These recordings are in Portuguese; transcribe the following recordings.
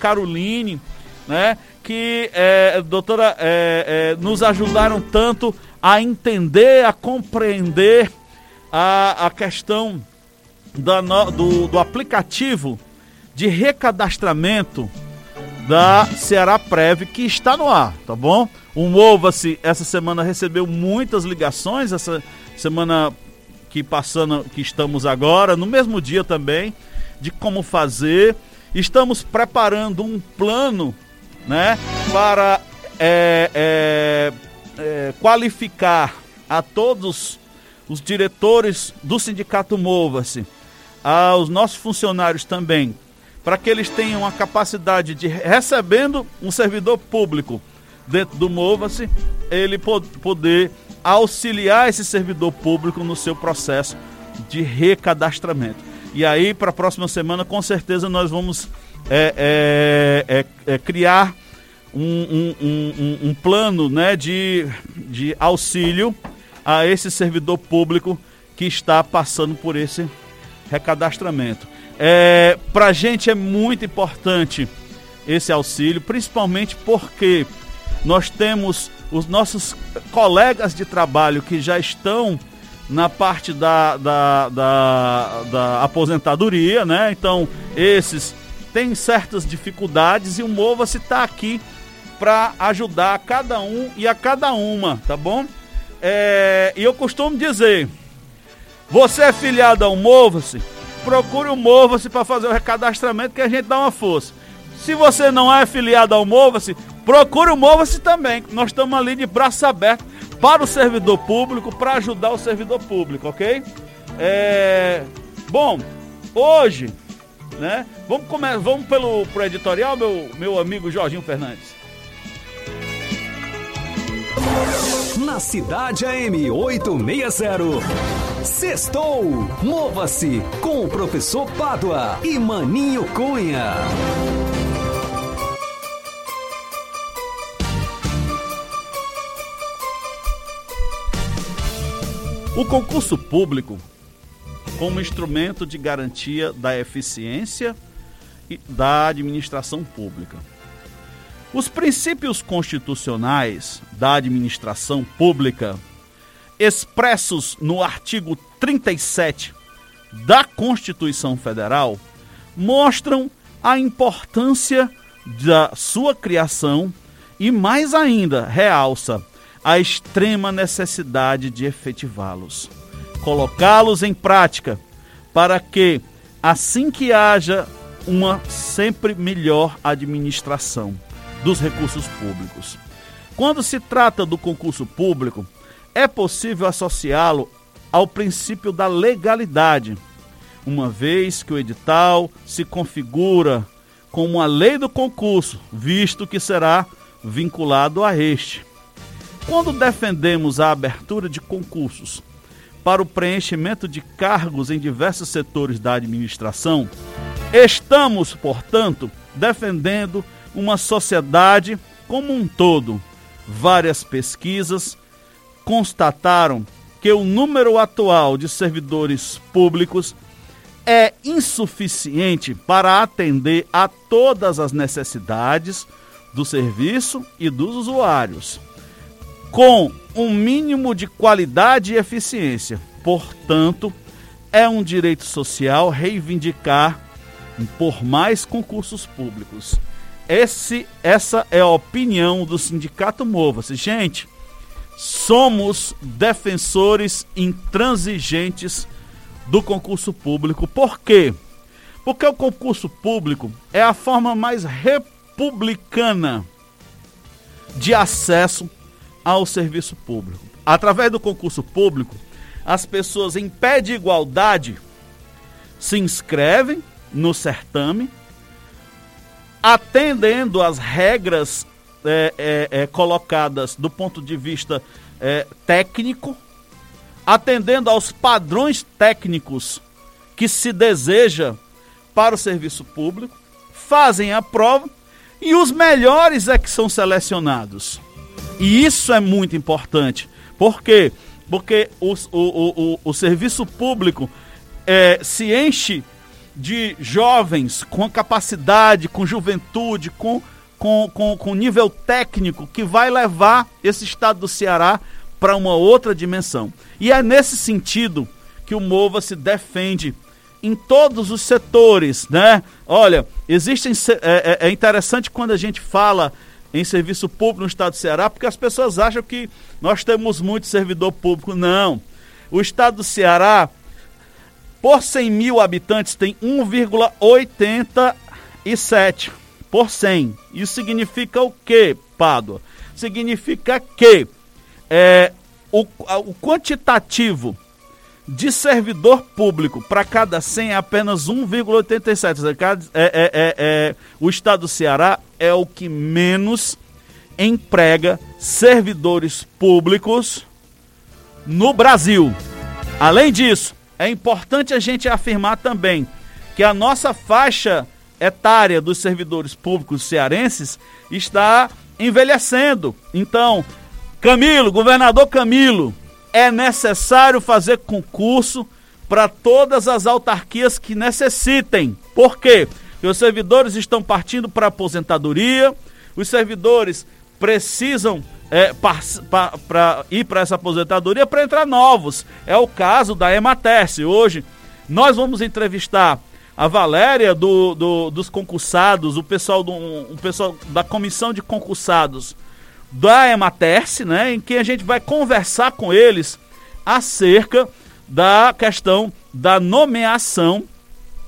Caroline, né? Que, é, doutora, é, é, nos ajudaram tanto a entender, a compreender a, a questão da, do, do aplicativo de recadastramento da Ceará Prev, que está no ar, tá bom? O Mova-se essa semana recebeu muitas ligações, essa semana que passando, que estamos agora, no mesmo dia também, de como fazer estamos preparando um plano né, para é, é, é, qualificar a todos os diretores do Sindicato Mova-se, aos nossos funcionários também, para que eles tenham a capacidade de, recebendo um servidor público dentro do Mova-se, ele poder auxiliar esse servidor público no seu processo de recadastramento. E aí, para a próxima semana, com certeza, nós vamos é, é, é, é criar um, um, um, um, plano né, de, de auxílio a esse servidor público que está passando por esse recadastramento. É, para a gente é muito importante esse auxílio, principalmente porque nós temos os nossos colegas de trabalho que já estão na parte da, da, da, da aposentadoria, né? Então, esses têm certas dificuldades e o Mova-se está aqui para ajudar a cada um e a cada uma, tá bom? É, e eu costumo dizer, você é filiado ao Mova-se, procure o Mova-se para fazer o recadastramento que a gente dá uma força. Se você não é filiado ao Mova-se, procure o Mova-se também. Nós estamos ali de braço aberto para o servidor público, para ajudar o servidor público, ok? É... Bom, hoje, né? Vamos, come... Vamos pelo pro editorial, meu, meu amigo Jorginho Fernandes. Na cidade AM 860. Sextou! Mova-se com o professor Pádua e Maninho Cunha. O concurso público, como instrumento de garantia da eficiência da administração pública. Os princípios constitucionais da administração pública, expressos no artigo 37 da Constituição Federal, mostram a importância da sua criação e, mais ainda, realça a extrema necessidade de efetivá-los, colocá-los em prática, para que, assim que haja uma sempre melhor administração dos recursos públicos. Quando se trata do concurso público, é possível associá-lo ao princípio da legalidade, uma vez que o edital se configura como a lei do concurso, visto que será vinculado a este. Quando defendemos a abertura de concursos para o preenchimento de cargos em diversos setores da administração, estamos, portanto, defendendo uma sociedade como um todo. Várias pesquisas constataram que o número atual de servidores públicos é insuficiente para atender a todas as necessidades do serviço e dos usuários com um mínimo de qualidade e eficiência. Portanto, é um direito social reivindicar por mais concursos públicos. Esse, essa é a opinião do Sindicato Mova-se. Gente, somos defensores intransigentes do concurso público. Por quê? Porque o concurso público é a forma mais republicana de acesso ao serviço público. Através do concurso público, as pessoas em pé de igualdade se inscrevem no certame, atendendo às regras é, é, é, colocadas do ponto de vista é, técnico, atendendo aos padrões técnicos que se deseja para o serviço público, fazem a prova e os melhores é que são selecionados. E isso é muito importante. Por quê? Porque o, o, o, o serviço público é, se enche de jovens com capacidade, com juventude, com, com, com, com nível técnico que vai levar esse estado do Ceará para uma outra dimensão. E é nesse sentido que o Mova se defende em todos os setores, né? Olha, existem é, é, é interessante quando a gente fala em serviço público no estado do Ceará, porque as pessoas acham que nós temos muito servidor público. Não. O estado do Ceará, por 100 mil habitantes, tem 1,87 por 100. Isso significa o quê, Pádua? Significa que é, o, o quantitativo de servidor público para cada 100 é apenas 1,87. É, é, é, é, o estado do Ceará é o que menos emprega servidores públicos no Brasil. Além disso, é importante a gente afirmar também que a nossa faixa etária dos servidores públicos cearenses está envelhecendo. Então, Camilo, governador Camilo, é necessário fazer concurso para todas as autarquias que necessitem. Por quê? Porque os servidores estão partindo para aposentadoria, os servidores precisam é, para ir para essa aposentadoria para entrar novos. É o caso da Ematerce. Hoje nós vamos entrevistar a Valéria do, do, dos concursados, o pessoal, do, o pessoal da comissão de concursados da Ematerce, né, em que a gente vai conversar com eles acerca da questão da nomeação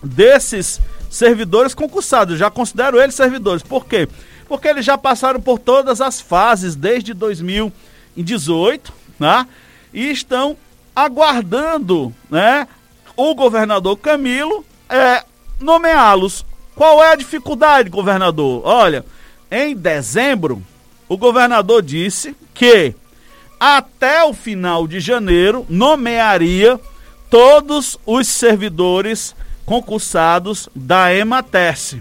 desses servidores concursados. Já considero eles servidores. Por quê? Porque eles já passaram por todas as fases desde 2018, né? E estão aguardando, né, o governador Camilo é, nomeá-los. Qual é a dificuldade, governador? Olha, em dezembro o governador disse que até o final de janeiro nomearia todos os servidores concursados da Ematerce.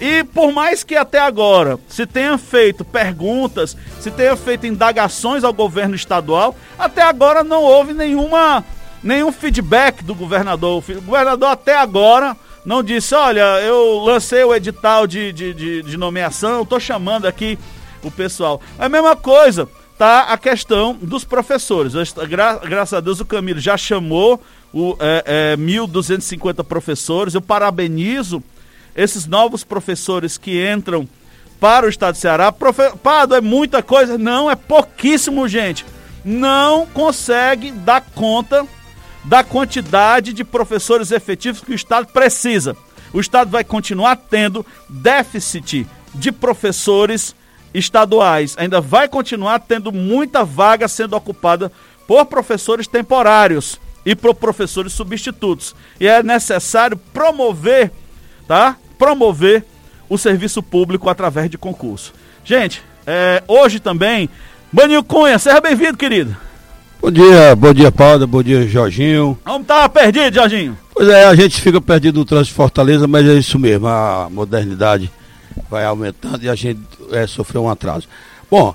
E por mais que até agora se tenha feito perguntas, se tenha feito indagações ao governo estadual, até agora não houve nenhuma, nenhum feedback do governador. O governador até agora não disse, olha, eu lancei o edital de, de, de, de nomeação, estou chamando aqui o pessoal. A mesma coisa tá a questão dos professores. Gra graças a Deus o Camilo já chamou o é, é, 1.250 professores. Eu parabenizo esses novos professores que entram para o estado de Ceará. Profe... Pado, é muita coisa? Não, é pouquíssimo, gente. Não consegue dar conta da quantidade de professores efetivos que o estado precisa. O estado vai continuar tendo déficit de professores estaduais ainda vai continuar tendo muita vaga sendo ocupada por professores temporários e por professores substitutos. E é necessário promover, tá? Promover o serviço público através de concurso. Gente, é, hoje também, Maninho Cunha, seja bem-vindo, querido. Bom dia, bom dia, Paulo, bom dia, Jorginho. Vamos estar perdido, Jorginho? Pois é, a gente fica perdido no trânsito de Fortaleza, mas é isso mesmo, a modernidade vai aumentando e a gente é, sofreu um atraso. Bom,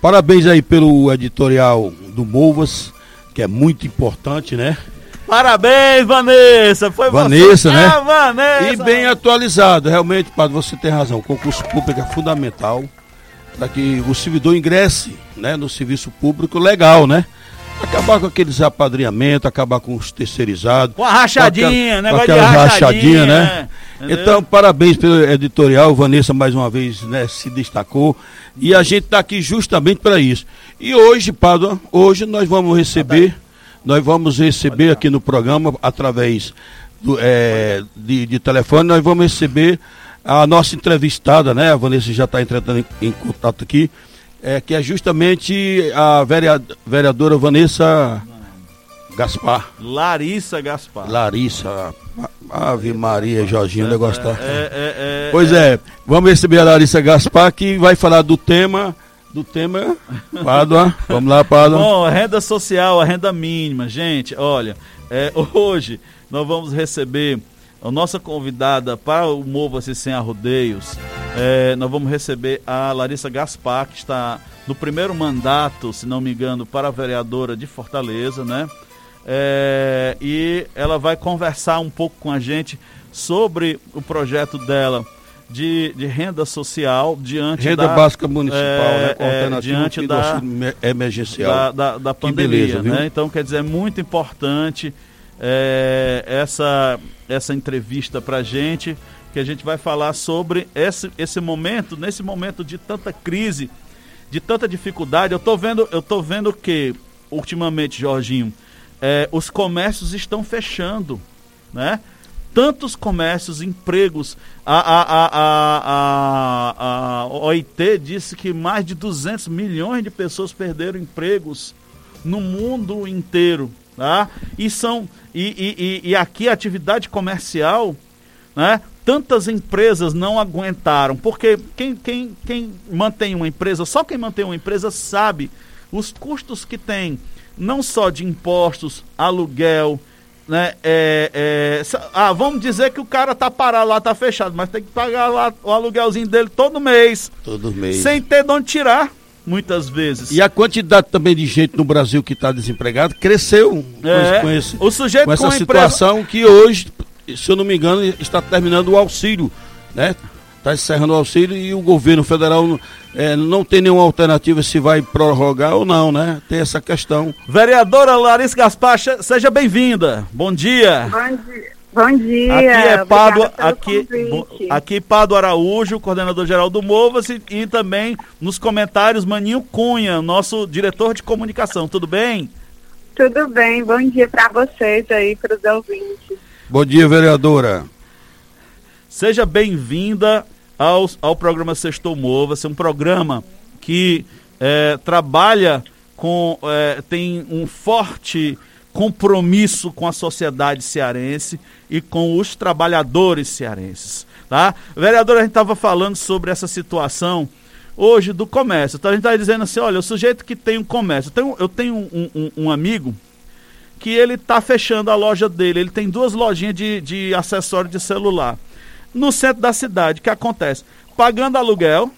parabéns aí pelo editorial do Movas, que é muito importante, né? Parabéns, Vanessa! Foi Vanessa, você. né? Ah, Vanessa! E bem atualizado, realmente, Padre, você tem razão. O concurso público é fundamental para que o servidor ingresse né, no serviço público legal, né? Acabar com aqueles apadrinhamentos, acabar com os terceirizados. Com a rachadinha, né? Com aquela rachadinha, rachadinha, né? Então, parabéns pelo editorial. Vanessa, mais uma vez, né, se destacou. E a gente está aqui justamente para isso. E hoje, Pádua, hoje nós vamos receber, nós vamos receber aqui no programa, através do, é, de, de telefone, nós vamos receber a nossa entrevistada, né? A Vanessa já está entrando em, em contato aqui é, que é justamente a vereadora Vanessa Gaspar. Larissa Gaspar. Larissa. Ave Maria, Jorginho, o negócio tá. É, é, é, pois é, vamos receber a Larissa Gaspar que vai falar do tema. Do tema. Pádua. Vamos lá, Pádua. Bom, a renda social, a renda mínima. Gente, olha, é, hoje nós vamos receber a nossa convidada para o Mova-se Sem Arrodeios, é, nós vamos receber a Larissa Gaspar, que está no primeiro mandato, se não me engano, para a vereadora de Fortaleza, né? É, e ela vai conversar um pouco com a gente sobre o projeto dela de, de renda social diante renda da... básica municipal, né? É, diante da, emergencial. Da, da, da pandemia, beleza, né? Então, quer dizer, é muito importante é, essa, essa entrevista para gente, que a gente vai falar sobre esse, esse momento, nesse momento de tanta crise, de tanta dificuldade. Eu estou vendo, eu tô vendo que, ultimamente, Jorginho, é, os comércios estão fechando, né? tantos comércios, empregos. A, a, a, a, OIT disse que mais de 200 milhões de pessoas perderam empregos no mundo inteiro. Tá? E, são, e, e, e aqui a atividade comercial, né? tantas empresas não aguentaram. Porque quem, quem, quem mantém uma empresa, só quem mantém uma empresa sabe os custos que tem, não só de impostos, aluguel, né? É, é, ah, vamos dizer que o cara tá parado lá, tá fechado, mas tem que pagar lá o aluguelzinho dele todo mês. Todo mês. Sem ter de onde tirar, muitas vezes. E a quantidade também de gente no Brasil que está desempregado cresceu é, com, esse, o sujeito com essa com situação empresa... que hoje, se eu não me engano, está terminando o auxílio, né? Está encerrando o auxílio e o governo federal é, não tem nenhuma alternativa se vai prorrogar ou não, né? Tem essa questão. Vereadora Larissa Gaspar, seja bem-vinda. Bom dia. Bom dia. Bom dia. Aqui é Pado, aqui, aqui Pado Araújo, coordenador-geral do Movas e, e, também nos comentários Maninho Cunha, nosso diretor de comunicação. Tudo bem? Tudo bem. Bom dia para vocês aí, para os ouvintes. Bom dia, vereadora. Seja bem-vinda ao, ao programa Sextou Mova-se, um programa que é, trabalha com, é, tem um forte compromisso com a sociedade cearense e com os trabalhadores cearenses. Tá? Vereadora, a gente estava falando sobre essa situação hoje do comércio. Então a gente está dizendo assim, olha, o sujeito que tem um comércio, eu tenho, eu tenho um, um, um amigo que ele está fechando a loja dele, ele tem duas lojinhas de, de acessório de celular no centro da cidade. O que acontece? Pagando aluguel,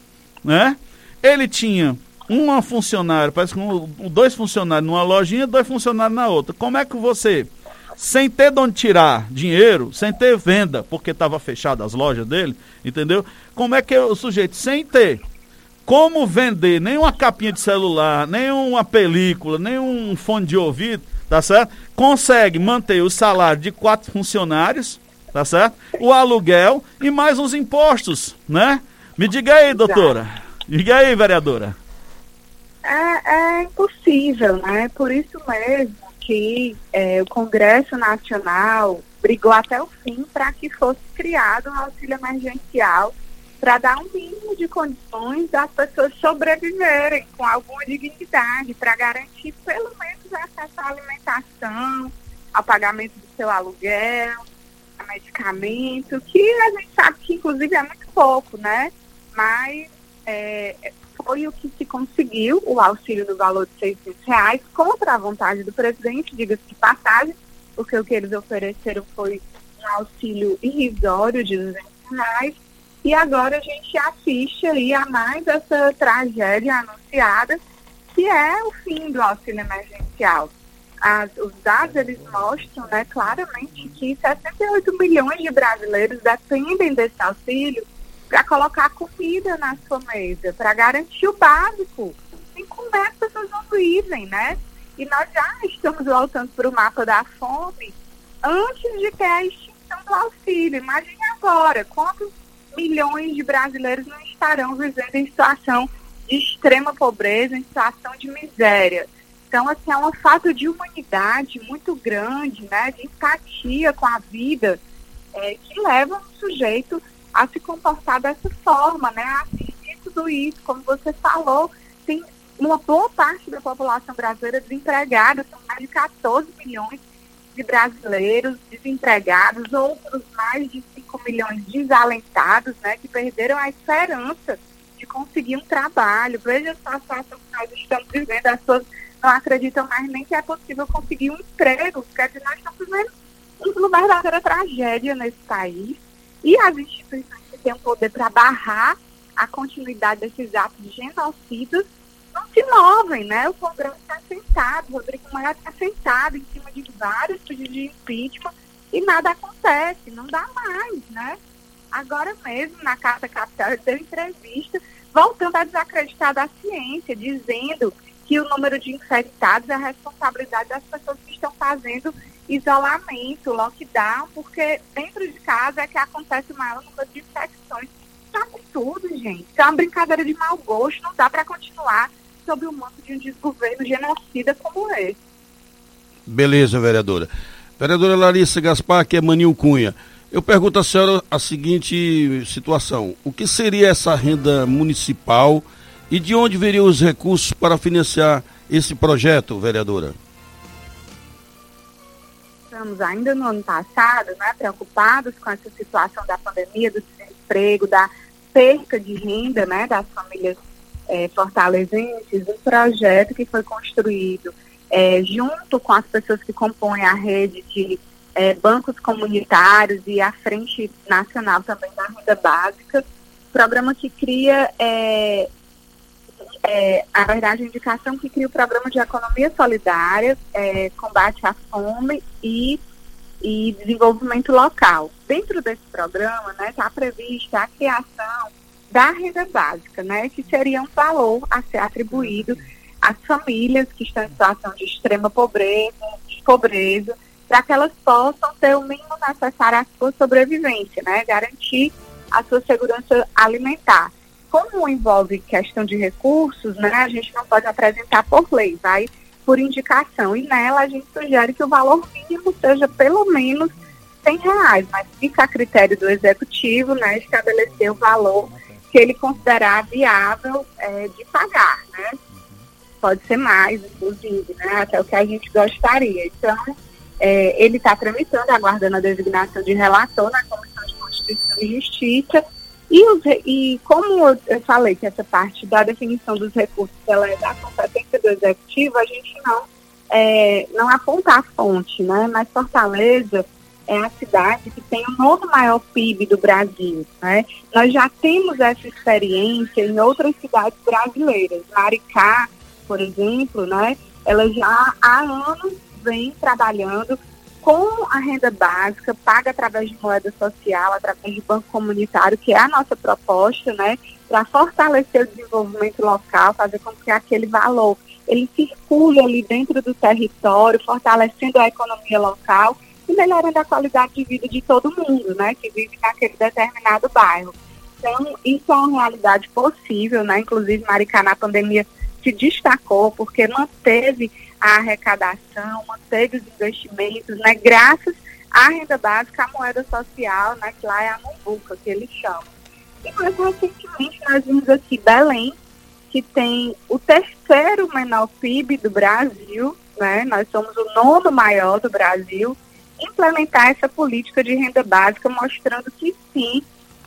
né? Ele tinha uma funcionária, parece que um, dois funcionários numa lojinha, dois funcionários na outra. Como é que você, sem ter de onde tirar dinheiro, sem ter venda, porque estava fechada as lojas dele, entendeu? Como é que o sujeito, sem ter como vender nem uma capinha de celular, nem uma película, nem um fone de ouvido, tá certo? Consegue manter o salário de quatro funcionários, tá certo? O aluguel e mais os impostos, né? Me diga aí, doutora. Diga aí, vereadora. É, é impossível, né? Por isso mesmo que é, o Congresso Nacional brigou até o fim para que fosse criado um auxílio emergencial para dar um mínimo de condições das pessoas sobreviverem com alguma dignidade, para garantir pelo menos acesso à alimentação, ao pagamento do seu aluguel, medicamento, que a gente sabe que inclusive é muito pouco, né? Mas é, foi o que se conseguiu, o auxílio no valor de 600 reais, contra a vontade do presidente, diga-se de passagem, porque o que eles ofereceram foi um auxílio irrisório de 200 reais, e agora a gente assiste aí a mais essa tragédia anunciada, que é o fim do auxílio emergencial as, os dados eles mostram né, claramente que 68 milhões de brasileiros dependem desse auxílio para colocar comida na sua mesa, para garantir o básico. Em como é que as pessoas não vivem, né? E nós já estamos voltando para o mapa da fome antes de ter a extinção do auxílio. Imagine agora, quantos milhões de brasileiros não estarão vivendo em situação de extrema pobreza, em situação de miséria. Então, assim, é uma falta de humanidade muito grande, né, de empatia com a vida, é, que leva um sujeito a se comportar dessa forma, né, a assistir tudo isso. Como você falou, tem uma boa parte da população brasileira desempregada, são mais de 14 milhões de brasileiros desempregados, outros mais de 5 milhões desalentados, né, que perderam a esperança de conseguir um trabalho. Veja a situação que nós estamos vivendo, as não acreditam mais nem que é possível conseguir um emprego. Dizer, nós estamos vivendo uma verdadeira tragédia nesse país. E as instituições que têm o poder para barrar a continuidade desses atos genocidas não se movem, né? O Congresso está sentado, o Rodrigo Maia está sentado em cima de vários pedidos de impeachment e nada acontece, não dá mais, né? Agora mesmo, na Carta Capital, ele deu entrevista voltando a desacreditar da ciência, dizendo que o número de infectados é responsabilidade das pessoas que estão fazendo isolamento, lockdown, porque dentro de casa é que acontece o maior número de infecções. Isso é absurdo, gente. Isso é uma brincadeira de mau gosto. Não dá para continuar sob o manto de um desgoverno genocida como esse. Beleza, vereadora. Vereadora Larissa Gaspar, que é Maninho Cunha. Eu pergunto à senhora a seguinte situação: o que seria essa renda municipal e de onde viriam os recursos para financiar esse projeto, vereadora? Estamos ainda no ano passado, né, preocupados com essa situação da pandemia, do desemprego, da perca de renda, né, das famílias é, fortalezenses, um projeto que foi construído é, junto com as pessoas que compõem a rede de é, bancos comunitários e a Frente Nacional também da Renda Básica, programa que cria, é, é, a verdade, a indicação que cria o programa de economia solidária, é, combate à fome e, e desenvolvimento local. Dentro desse programa, está né, prevista a criação da renda básica, né, que seria um valor a ser atribuído às famílias que estão em situação de extrema pobreza, de pobreza, para que elas possam ter o mínimo necessário à sua sobrevivência, né? Garantir a sua segurança alimentar. Como envolve questão de recursos, né? A gente não pode apresentar por lei, vai por indicação. E nela a gente sugere que o valor mínimo seja pelo menos 100 reais, mas fica a critério do executivo, né? Estabelecer o valor que ele considerar viável é, de pagar, né? Pode ser mais, inclusive, né? Até o que a gente gostaria. Então, é, ele está tramitando, aguardando a designação de relator na Comissão de Constituição e Justiça. E, os, e como eu falei que essa parte da definição dos recursos ela é da competência do Executivo, a gente não, é, não aponta a fonte, né? Mas Fortaleza é a cidade que tem o novo maior PIB do Brasil. Né? Nós já temos essa experiência em outras cidades brasileiras. Maricá, por exemplo, né? ela já há anos vem trabalhando com a renda básica, paga através de moeda social, através de banco comunitário, que é a nossa proposta, né, para fortalecer o desenvolvimento local, fazer com que aquele valor ele circule ali dentro do território, fortalecendo a economia local e melhorando a qualidade de vida de todo mundo, né, que vive naquele determinado bairro. Então, isso é uma realidade possível, né? Inclusive, Maricá na pandemia se destacou porque manteve a arrecadação, manteve os investimentos, né, graças à renda básica, à moeda social, né, que lá é a Mumbuca, que eles chamam. E mais recentemente nós vimos aqui Belém, que tem o terceiro menor PIB do Brasil, né, nós somos o nono maior do Brasil, implementar essa política de renda básica, mostrando que sim,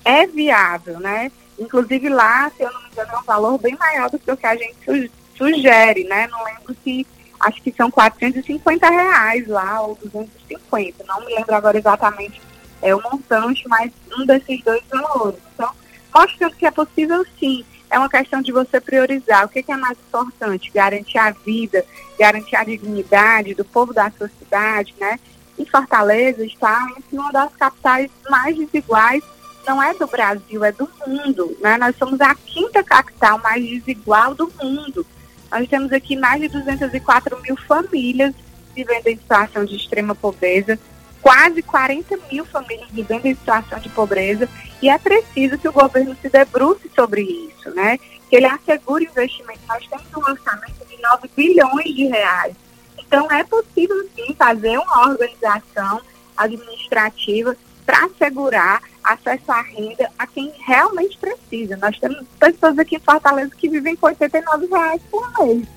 é viável, né? Inclusive lá, se eu não me engano, é um valor bem maior do que o que a gente sugere, né? Não lembro se acho que são 450 reais lá, ou 250, não me lembro agora exatamente é, o montante, mas um desses dois valores. Então, mostrando que é possível sim. É uma questão de você priorizar o que, que é mais importante, garantir a vida, garantir a dignidade do povo da sua cidade, né? E Fortaleza está em uma das capitais mais desiguais, não é do Brasil, é do mundo, né? Nós somos a quinta capital mais desigual do mundo. Nós temos aqui mais de 204 mil famílias vivendo em situação de extrema pobreza, quase 40 mil famílias vivendo em situação de pobreza, e é preciso que o governo se debruce sobre isso, né? Que ele assegure investimento. Nós temos um orçamento de 9 bilhões de reais. Então, é possível, sim, fazer uma organização administrativa para assegurar acesso à renda a quem realmente precisa. Nós temos pessoas aqui em Fortaleza que vivem com 89 reais por mês.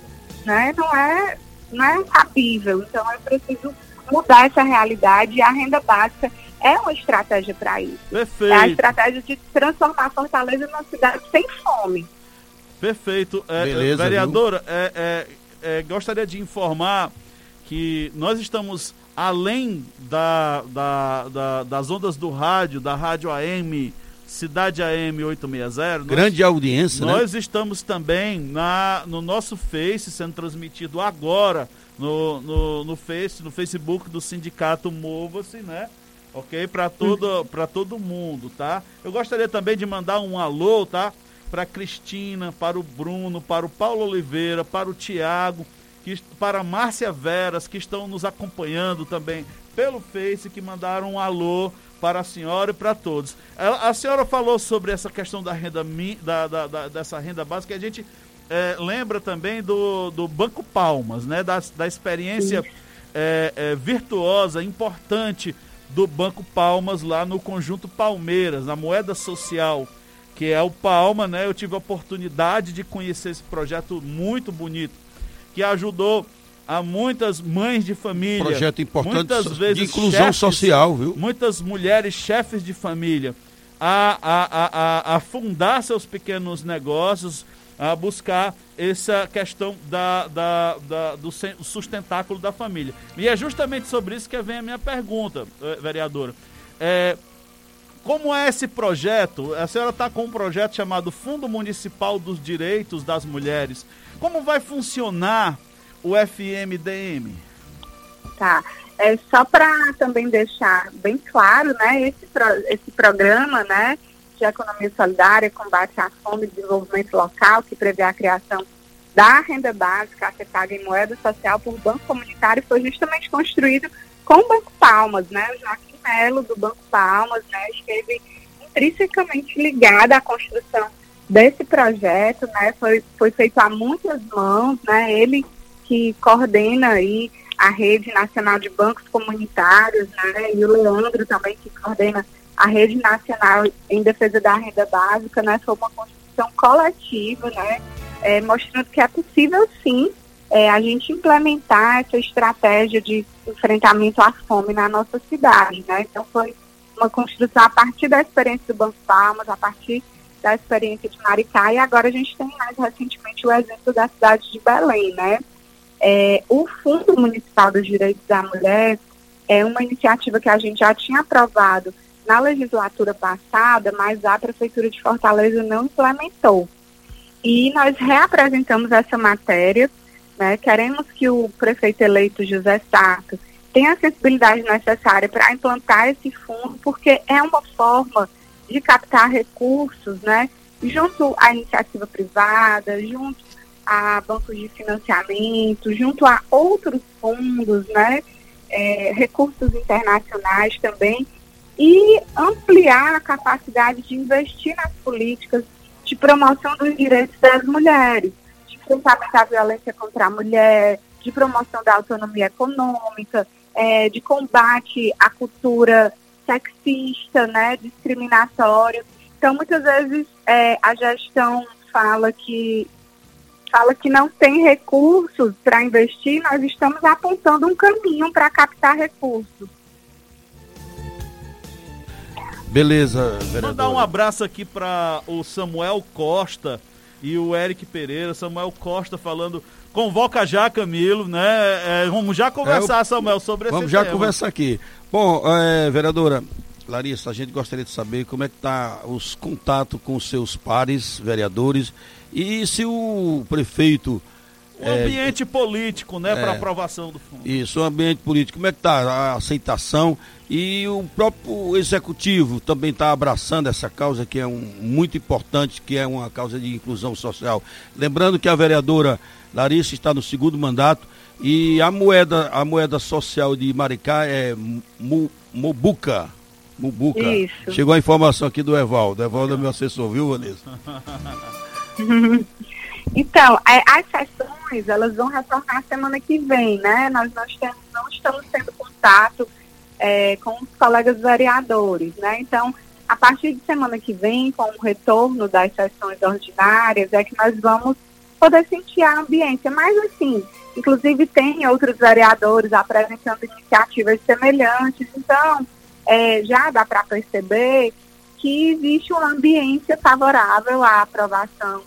Né? Não, é, não é cabível. Então é preciso mudar essa realidade e a renda básica é uma estratégia para isso. Perfeito. É a estratégia de transformar Fortaleza numa cidade sem fome. Perfeito. É, Beleza, vereadora, é, é, é, gostaria de informar que nós estamos além da, da, da, das ondas do rádio, da rádio AM, Cidade AM 860. Grande nós, audiência, Nós né? estamos também na, no nosso Face, sendo transmitido agora no, no, no, face, no Facebook do Sindicato Mova-se, né? Ok? Para todo, todo mundo, tá? Eu gostaria também de mandar um alô, tá? Para Cristina, para o Bruno, para o Paulo Oliveira, para o Tiago, para a Márcia Veras, que estão nos acompanhando também pelo Face, que mandaram um alô para a senhora e para todos. A, a senhora falou sobre essa questão da renda da, da, da dessa renda básica, a gente é, lembra também do, do Banco Palmas, né? Da, da experiência é, é, virtuosa, importante do Banco Palmas lá no Conjunto Palmeiras, na moeda social, que é o Palma, né? Eu tive a oportunidade de conhecer esse projeto muito bonito, que ajudou a muitas mães de família. Projeto importante muitas vezes de inclusão chefes, social, viu? Muitas mulheres chefes de família a, a, a, a, fundar seus pequenos negócios, a buscar essa questão da, da, da, do sustentáculo da família. E é justamente sobre isso que vem a minha pergunta, eh, vereadora. É, como é esse projeto? A senhora está com um projeto chamado Fundo Municipal dos Direitos das Mulheres. Como vai funcionar o FMDM? Tá. É só para também deixar bem claro, né, esse, pro, esse programa, né, de economia solidária, combate à fome e desenvolvimento local, que prevê a criação da renda básica a ser paga em moeda social por banco comunitário, foi justamente construído com o Banco Palmas, né, o Joaquim Melo do Banco Palmas, né, esteve intrinsecamente ligado à construção desse projeto, né, foi, foi feito a muitas mãos, né, ele que coordena aí a rede nacional de bancos comunitários, né, e o Leandro também que coordena a rede nacional em defesa da renda básica, né, foi uma construção coletiva, né, é, mostrando que é possível sim é, a gente implementar essa estratégia de enfrentamento à fome na nossa cidade, né, então foi uma construção a partir da experiência do Banco Palmas, a partir da experiência de Maricá, e agora a gente tem mais recentemente o exemplo da cidade de Belém, né, é, o Fundo Municipal dos Direitos da Mulher é uma iniciativa que a gente já tinha aprovado na legislatura passada, mas a Prefeitura de Fortaleza não implementou. E nós reapresentamos essa matéria, né, queremos que o prefeito eleito José Sato tenha a sensibilidade necessária para implantar esse fundo, porque é uma forma de captar recursos, né, junto à iniciativa privada, junto a bancos de financiamento, junto a outros fundos, né, é, recursos internacionais também, e ampliar a capacidade de investir nas políticas de promoção dos direitos das mulheres, de enfrentamento à violência contra a mulher, de promoção da autonomia econômica, é, de combate à cultura sexista, né, discriminatória. Então, muitas vezes é, a gestão fala que fala que não tem recursos para investir, nós estamos apontando um caminho para captar recursos. Beleza, vereador. Mandar um abraço aqui para o Samuel Costa e o Eric Pereira. Samuel Costa falando, convoca já, Camilo, né? É, vamos já conversar, é, Samuel, sobre vamos esse Vamos já conversar aqui. Bom, é, vereadora Larissa, a gente gostaria de saber como é que tá os contatos com seus pares, vereadores, e se o prefeito. O é, ambiente político, né, é, para aprovação do fundo. Isso, o ambiente político. Como é que está a aceitação? E o próprio executivo também está abraçando essa causa que é um, muito importante, que é uma causa de inclusão social. Lembrando que a vereadora Larissa está no segundo mandato e a moeda, a moeda social de Maricá é Mobuca. Mubuca. Isso. Chegou a informação aqui do Evaldo. Evaldo é meu assessor, viu, Vanessa? então, é, as sessões, elas vão retornar semana que vem, né? Nós, nós temos, não estamos tendo contato é, com os colegas vereadores, né? Então, a partir de semana que vem, com o retorno das sessões ordinárias, é que nós vamos poder sentir a ambiência. Mas, assim, inclusive tem outros vereadores apresentando iniciativas semelhantes, então, é, já dá para perceber que existe uma ambiência favorável à aprovação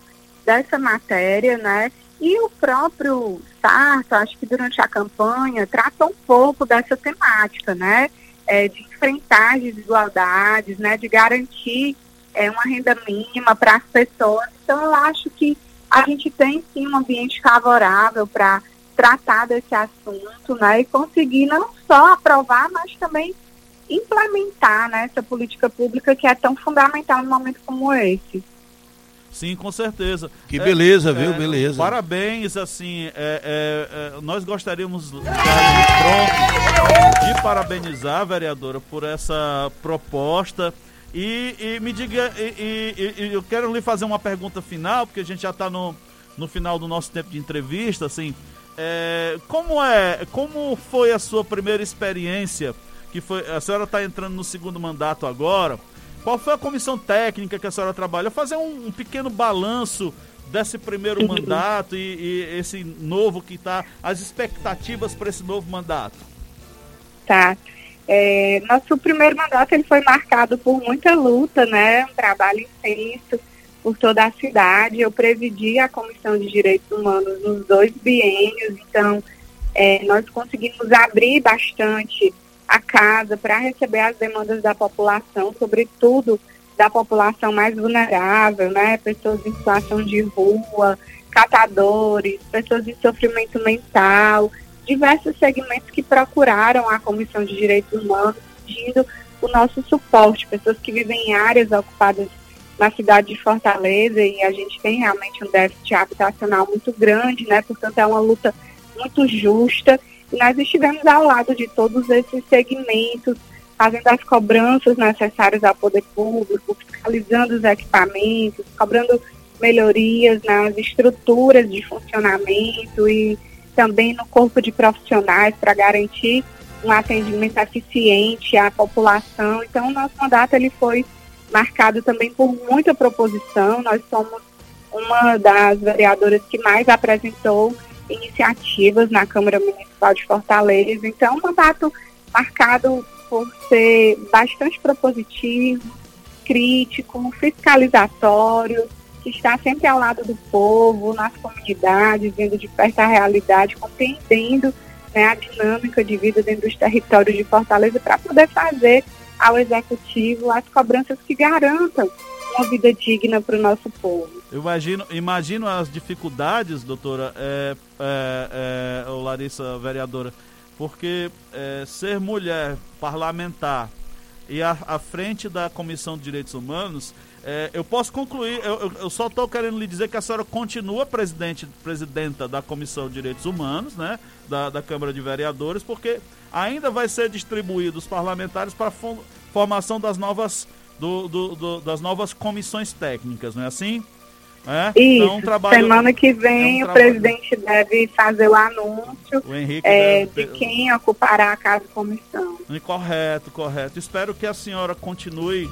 dessa matéria, né? E o próprio Sarto, acho que durante a campanha, trata um pouco dessa temática, né? É, de enfrentar as desigualdades, né? De garantir é, uma renda mínima para as pessoas. Então, eu acho que a gente tem sim um ambiente favorável para tratar desse assunto, né, e conseguir não só aprovar, mas também implementar né, essa política pública que é tão fundamental num momento como esse. Sim, com certeza. Que beleza, é, viu? É, beleza. Parabéns, assim, é, é, é nós gostaríamos de, de parabenizar a vereadora por essa proposta. E, e me diga, e, e, eu quero lhe fazer uma pergunta final, porque a gente já está no, no final do nosso tempo de entrevista, assim, como é, como foi a sua primeira experiência? Que foi, a senhora está entrando no segundo mandato agora. Qual foi a comissão técnica que a senhora trabalhou? Fazer um, um pequeno balanço desse primeiro mandato e, e, esse novo que está, as expectativas para esse novo mandato. Tá. É, nosso primeiro mandato ele foi marcado por muita luta, né? Um trabalho intenso por toda a cidade. Eu presidi a Comissão de Direitos Humanos nos dois biênios, então é, nós conseguimos abrir bastante a casa para receber as demandas da população, sobretudo da população mais vulnerável, né? Pessoas em situação de rua, catadores, pessoas em sofrimento mental, diversos segmentos que procuraram a Comissão de Direitos Humanos pedindo o nosso suporte, pessoas que vivem em áreas ocupadas na cidade de Fortaleza e a gente tem realmente um déficit habitacional muito grande, né? Portanto, é uma luta muito justa nós estivemos ao lado de todos esses segmentos, fazendo as cobranças necessárias ao poder público, fiscalizando os equipamentos, cobrando melhorias nas estruturas de funcionamento e também no corpo de profissionais para garantir um atendimento eficiente à população. Então, o nosso mandato ele foi marcado também por muita proposição. Nós somos uma das vereadoras que mais apresentou iniciativas na Câmara Municipal de Fortaleza. Então, um mandato marcado por ser bastante propositivo, crítico, fiscalizatório, que está sempre ao lado do povo, nas comunidades, vendo de perto a realidade, compreendendo né, a dinâmica de vida dentro dos territórios de Fortaleza para poder fazer ao executivo as cobranças que garantam uma vida digna para o nosso povo. Imagino, imagino as dificuldades, doutora, é, é, é, Larissa, vereadora, porque é, ser mulher parlamentar e à, à, frente da Comissão de Direitos Humanos, é, eu posso concluir, eu, eu só estou querendo lhe dizer que a senhora continua presidente, presidenta da Comissão de Direitos Humanos, né, da, da Câmara de Vereadores, porque ainda vai ser distribuído os parlamentares para formação das novas do, do, do, das novas comissões técnicas, não é assim? É? Isso, então, um trabalho, semana que vem é um o presidente deve fazer o anúncio o é, deve... de quem ocupará a casa comissão. Correto, correto. Espero que a senhora continue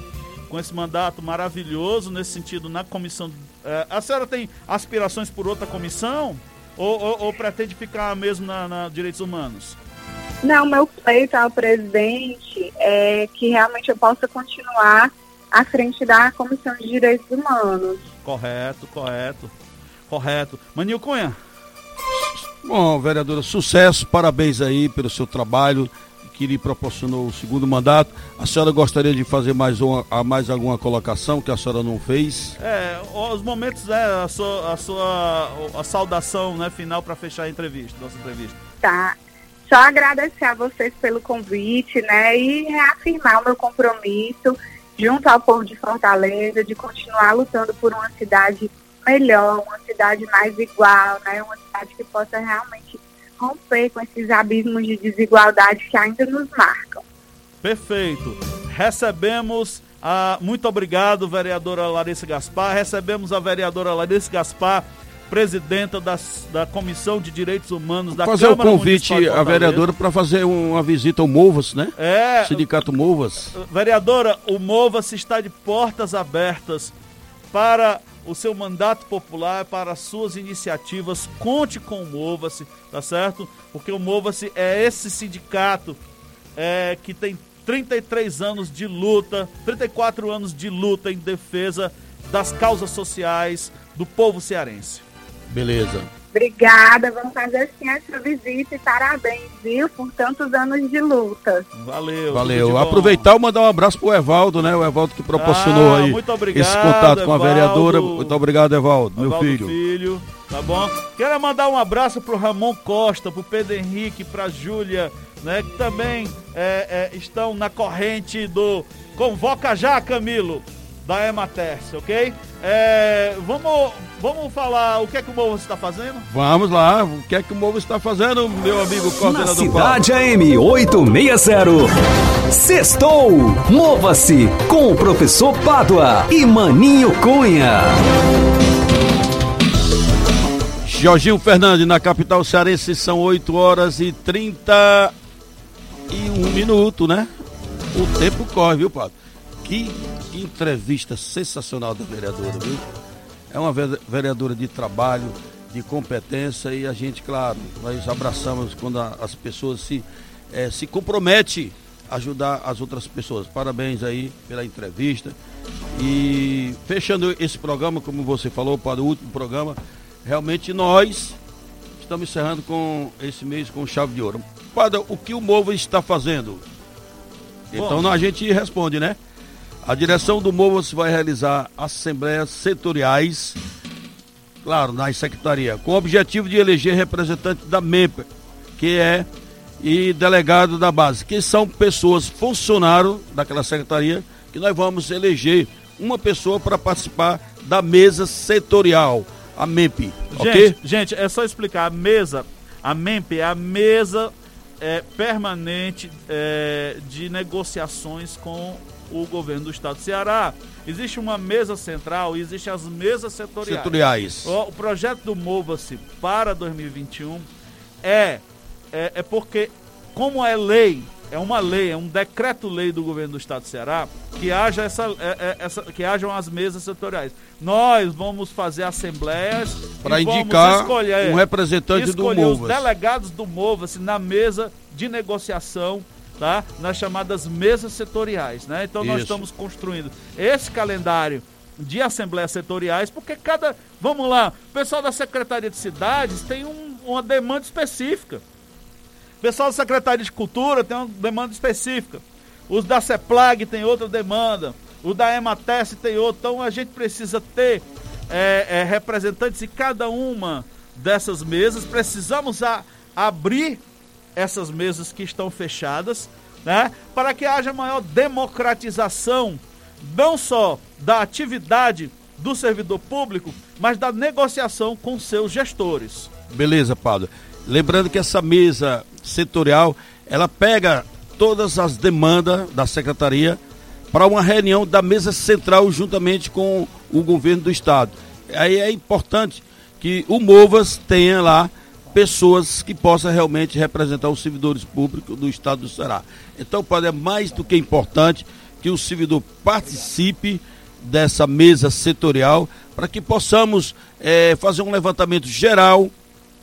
com esse mandato maravilhoso nesse sentido na comissão. É, a senhora tem aspirações por outra comissão? Ou, ou, ou pretende ficar mesmo na, na Direitos Humanos? Não, meu pleito ao presidente é que realmente eu possa continuar à frente da Comissão de Direitos Humanos. Correto, correto, correto. Manil Cunha. Bom, vereadora, sucesso, parabéns aí pelo seu trabalho que lhe proporcionou o segundo mandato. A senhora gostaria de fazer mais, uma, mais alguma colocação que a senhora não fez? É, os momentos, é, a sua, a sua a saudação né, final para fechar a entrevista, nossa entrevista. Tá. Só agradecer a vocês pelo convite, né? E reafirmar o meu compromisso junto ao povo de Fortaleza de continuar lutando por uma cidade melhor, uma cidade mais igual, né? Uma cidade que possa realmente romper com esses abismos de desigualdade que ainda nos marcam. Perfeito. Recebemos a muito obrigado, vereadora Larissa Gaspar. Recebemos a vereadora Larissa Gaspar presidenta das, da Comissão de Direitos Humanos da fazer Câmara o convite à vereadora para fazer uma visita ao Movas, né? É. Sindicato Movas. Vereadora, o Movas está de portas abertas para o seu mandato popular, para as suas iniciativas. Conte com o Mova-se, tá certo? Porque o Mova-se é esse sindicato é, que tem 33 anos de luta, 34 anos de luta em defesa das causas sociais do povo cearense. Beleza. Obrigada, vamos fazer sim essa visita e parabéns, viu, por tantos anos de luta. Valeu. Valeu. Aproveitar e mandar um abraço pro Evaldo, né? O Evaldo que proporcionou ah, aí esse contato com a vereadora. Muito obrigado, Evaldo, Evaldo meu filho. filho. Tá bom? Quero mandar um abraço pro Ramon Costa, pro Pedro Henrique, pra Júlia, né? Que também é, é, estão na corrente do Convoca Já, Camilo da Ematerce, ok? É, vamos, vamos falar o que é que o Movo está fazendo? Vamos lá, o que é que o Movo está fazendo, meu amigo coordenador Na Cidade Paulo. AM 860. Sextou! Mova-se com o professor Pádua e Maninho Cunha. Jorginho Fernandes, na capital cearense, são 8 horas e 31 minutos, né? O tempo corre, viu, Pádua? Que entrevista sensacional da vereadora, viu? É uma vereadora de trabalho, de competência e a gente, claro, nós abraçamos quando as pessoas se, é, se comprometem a ajudar as outras pessoas. Parabéns aí pela entrevista. E fechando esse programa, como você falou, para o último programa, realmente nós estamos encerrando com esse mês com chave de ouro. Padre, o que o Movo está fazendo? Então Bom, a gente responde, né? A direção do MOVAS vai realizar assembleias setoriais, claro, na secretaria, com o objetivo de eleger representante da MEMPA, que é e delegado da base, que são pessoas funcionários daquela secretaria, que nós vamos eleger uma pessoa para participar da mesa setorial, a MEMP. Gente, okay? gente, é só explicar, a mesa, a MEMP é a mesa é, permanente é, de negociações com o governo do estado do Ceará. Existe uma mesa central e existem as mesas setoriais. setoriais. O, o projeto do Mova-se para 2021 é, é, é porque, como é lei, é uma lei, é um decreto-lei do governo do estado do Ceará que haja essa, é, é, essa, que hajam as mesas setoriais. Nós vamos fazer assembleias para indicar escolher, um representante do Mova. os delegados do Mova-se na mesa de negociação tá? nas chamadas mesas setoriais. Né? Então Isso. nós estamos construindo esse calendário de assembleias setoriais, porque cada. Vamos lá, o pessoal da Secretaria de Cidades tem um, uma demanda específica. O pessoal da Secretaria de Cultura tem uma demanda específica. Os da CEPLAG tem outra demanda. O da EMATES tem outra. Então a gente precisa ter é, é, representantes em cada uma dessas mesas. Precisamos a, abrir essas mesas que estão fechadas, né? Para que haja maior democratização, não só da atividade do servidor público, mas da negociação com seus gestores. Beleza, Paulo. Lembrando que essa mesa setorial, ela pega todas as demandas da secretaria para uma reunião da mesa central juntamente com o governo do estado. Aí é importante que o Movas tenha lá pessoas que possam realmente representar os servidores públicos do estado do Ceará. Então, é mais do que importante que o servidor participe dessa mesa setorial para que possamos é, fazer um levantamento geral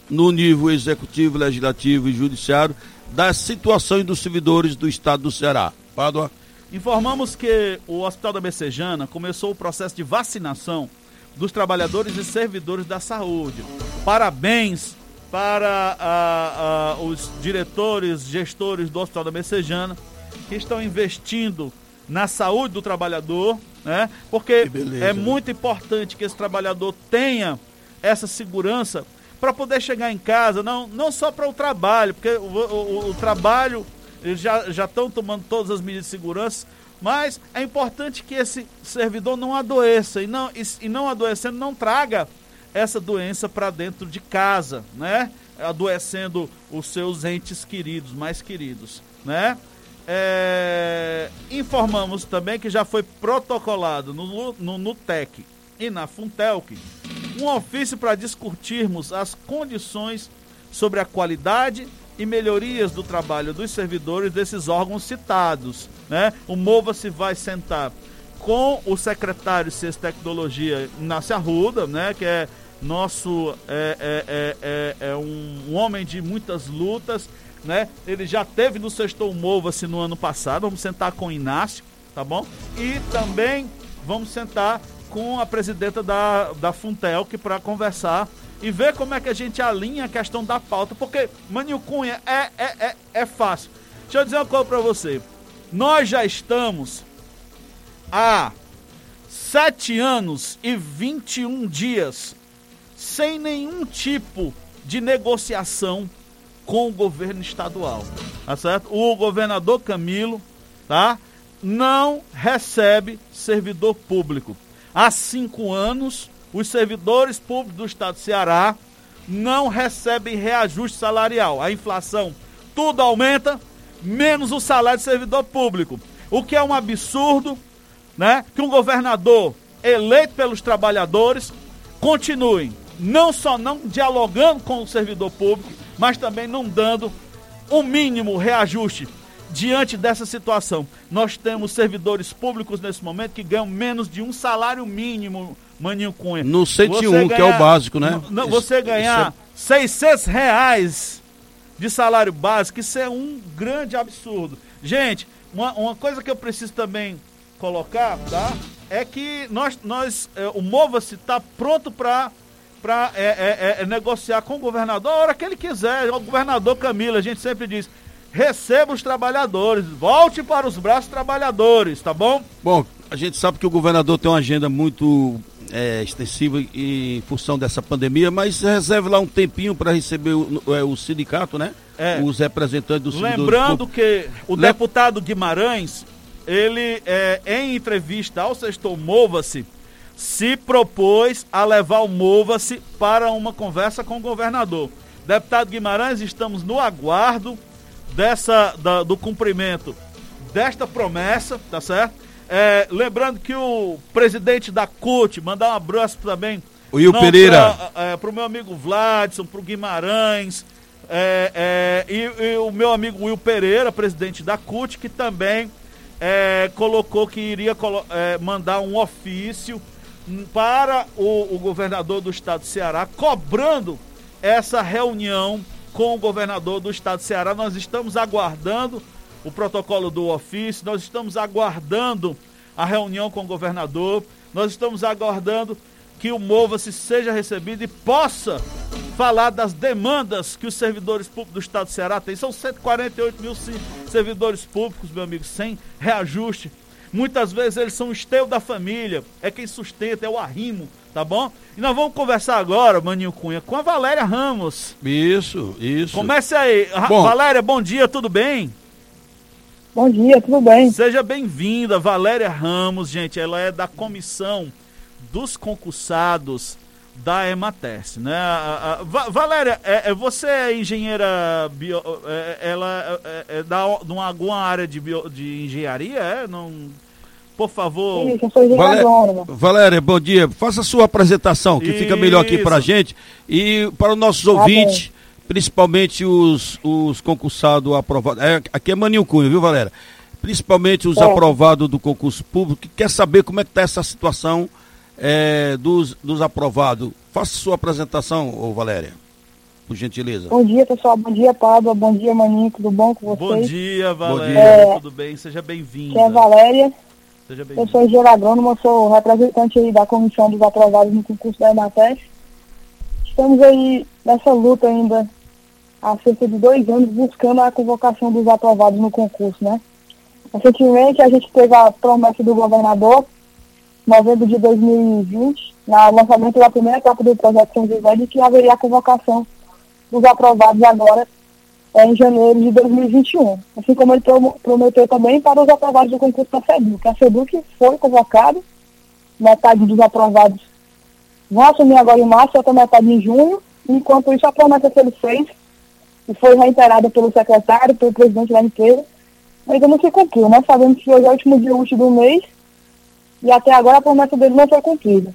no nível executivo, legislativo e judiciário das situações dos servidores do estado do Ceará. Pádua. Informamos que o Hospital da Becejana começou o processo de vacinação dos trabalhadores e servidores da saúde. Parabéns para a, a, os diretores, gestores do Hospital da Messejana, que estão investindo na saúde do trabalhador, né? Porque é né? muito importante que esse trabalhador tenha essa segurança para poder chegar em casa, não, não só para o trabalho, porque o, o, o trabalho eles já já estão tomando todas as medidas de segurança, mas é importante que esse servidor não adoeça e não e, e não adoecendo não traga essa doença para dentro de casa, né? Adoecendo os seus entes queridos, mais queridos, né? É, informamos também que já foi protocolado no, no NUTEC e na Funtelc um ofício para discutirmos as condições sobre a qualidade e melhorias do trabalho dos servidores desses órgãos citados. Né? O MOVA se vai sentar com o secretário de Ciência e Tecnologia, Inácio Arruda, né, que é nosso é, é, é, é, é um, homem de muitas lutas, né? Ele já teve no Sextou Mova-se no ano passado, vamos sentar com o Inácio, tá bom? E também vamos sentar com a presidenta da, da Funtelc para conversar e ver como é que a gente alinha a questão da pauta, porque Maninho Cunha é, é, é, é fácil. Deixa eu dizer uma coisa para você. Nós já estamos há sete anos e 21 dias sem nenhum tipo de negociação com o governo estadual. Tá certo? O governador Camilo, tá? Não recebe servidor público. Há cinco anos, os servidores públicos do estado do Ceará não recebem reajuste salarial. A inflação tudo aumenta, menos o salário de servidor público. O que é um absurdo, né? Que um governador eleito pelos trabalhadores continue não só não dialogando com o servidor público, mas também não dando o mínimo reajuste diante dessa situação. Nós temos servidores públicos nesse momento que ganham menos de um salário mínimo, Maninho Cunha. No 101, ganhar, que é o básico, né? Não, você ganhar isso é... 600 reais de salário básico, isso é um grande absurdo. Gente, uma, uma coisa que eu preciso também colocar, tá? É que nós, nós é, o Mova-se está pronto para para é, é, é, negociar com o governador a hora que ele quiser. O governador Camila, a gente sempre diz, receba os trabalhadores, volte para os braços trabalhadores, tá bom? Bom, a gente sabe que o governador tem uma agenda muito é, extensiva em função dessa pandemia, mas reserve lá um tempinho para receber o, é, o, sindicato, né? É. Os representantes do sindicato. Lembrando que o Le... deputado Guimarães, ele, é, em entrevista ao Sextou Mova-se, se propôs a levar o Mova-se para uma conversa com o governador. Deputado Guimarães, estamos no aguardo dessa, da, do cumprimento desta promessa, tá certo? É, lembrando que o presidente da CUT, mandar um abraço também. O Will Pereira. Para o é, meu amigo Vladson, para o Guimarães, é, é, e, e, o meu amigo Will Pereira, presidente da CUT, que também é, colocou que iria é, mandar um ofício para o, o governador do estado do Ceará, cobrando essa reunião com o governador do estado do Ceará. Nós estamos aguardando o protocolo do ofício, nós estamos aguardando a reunião com o governador, nós estamos aguardando que o Mova-se seja recebido e possa falar das demandas que os servidores públicos do estado do Ceará têm. São 148 mil servidores públicos, meu amigo, sem reajuste Muitas vezes eles são o esteio da família, é quem sustenta, é o arrimo, tá bom? E nós vamos conversar agora, Maninho Cunha, com a Valéria Ramos. Isso, isso. Comece aí. Bom, Valéria, bom dia, tudo bem? Bom dia, tudo bem? Seja bem-vinda, Valéria Ramos, gente. Ela é da comissão dos concursados da Emates, né? A, a, a, Valéria, é, é, você é engenheira bio, é, ela é, é, é da de uma, alguma área de, bio, de engenharia, é? Não, por favor. Sou Valéria, Valéria, bom dia. Faça a sua apresentação, que Isso. fica melhor aqui para a gente e para os nossos tá ouvintes, bem. principalmente os, os concursados aprovados. É, aqui é Maninho Cunha, viu, Valéria? Principalmente os aprovados do concurso público, que quer saber como é que está essa situação é, dos, dos aprovados. Faça sua apresentação, ô Valéria, por gentileza. Bom dia, pessoal. Bom dia, Pablo. Bom dia, Maninho. Tudo bom com vocês? Bom dia, Valéria. É, Tudo bem? Seja bem-vinda. é Valéria. Seja bem-vinda. Eu sou engenheiro agrônomo, sou representante aí da comissão dos aprovados no concurso da EMATES. Estamos aí nessa luta ainda há cerca de dois anos buscando a convocação dos aprovados no concurso, né? Recentemente a gente teve a promessa do governador novembro de 2020, no lançamento da primeira etapa do projeto São José, de que haveria a convocação dos aprovados agora é, em janeiro de 2021. Assim como ele prometeu também para os aprovados do concurso da FEDUC. A FEDUC foi convocado, metade dos aprovados vão assumir agora em março, outra metade em junho. Enquanto isso, a promessa que ele fez, e foi reiterada pelo secretário, pelo presidente da empresa, ainda não se cumpriu. Nós sabemos que hoje é o último dia útil do mês, e até agora a promessa dele não foi cumprida.